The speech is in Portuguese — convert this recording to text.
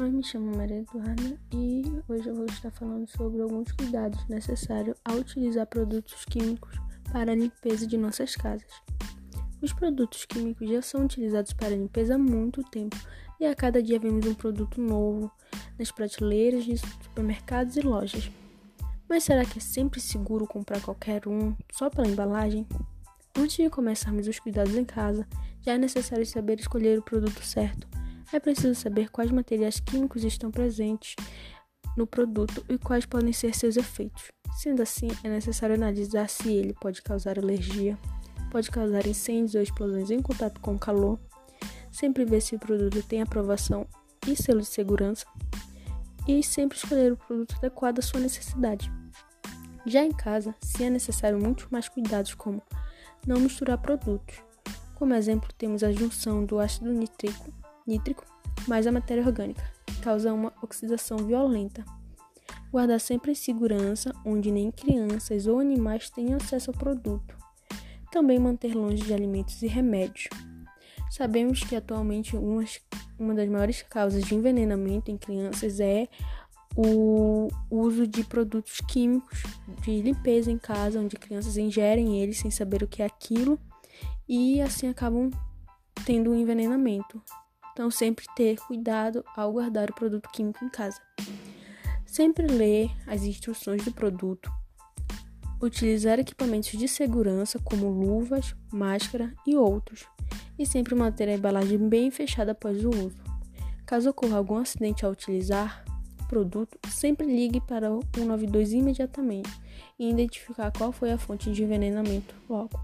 Oi, me chamo Maria Eduarda e hoje eu vou estar falando sobre alguns cuidados necessários ao utilizar produtos químicos para a limpeza de nossas casas. Os produtos químicos já são utilizados para limpeza há muito tempo e a cada dia vemos um produto novo nas prateleiras de supermercados e lojas. Mas será que é sempre seguro comprar qualquer um só pela embalagem? Antes de começarmos os cuidados em casa, já é necessário saber escolher o produto certo é preciso saber quais materiais químicos estão presentes no produto e quais podem ser seus efeitos. Sendo assim, é necessário analisar se ele pode causar alergia, pode causar incêndios ou explosões em contato com calor, sempre ver se o produto tem aprovação e selo de segurança e sempre escolher o produto adequado à sua necessidade. Já em casa, se é necessário muitos mais cuidados como não misturar produtos. Como exemplo, temos a junção do ácido nítrico nítrico mais a matéria orgânica, causa uma oxidação violenta. Guardar sempre em segurança, onde nem crianças ou animais tenham acesso ao produto. Também manter longe de alimentos e remédios. Sabemos que atualmente uma das maiores causas de envenenamento em crianças é o uso de produtos químicos de limpeza em casa, onde crianças ingerem eles sem saber o que é aquilo e assim acabam tendo um envenenamento. Então, sempre ter cuidado ao guardar o produto químico em casa. Sempre ler as instruções do produto. Utilizar equipamentos de segurança como luvas, máscara e outros. E sempre manter a embalagem bem fechada após o uso. Caso ocorra algum acidente ao utilizar o produto, sempre ligue para o 192 imediatamente e identificar qual foi a fonte de envenenamento logo.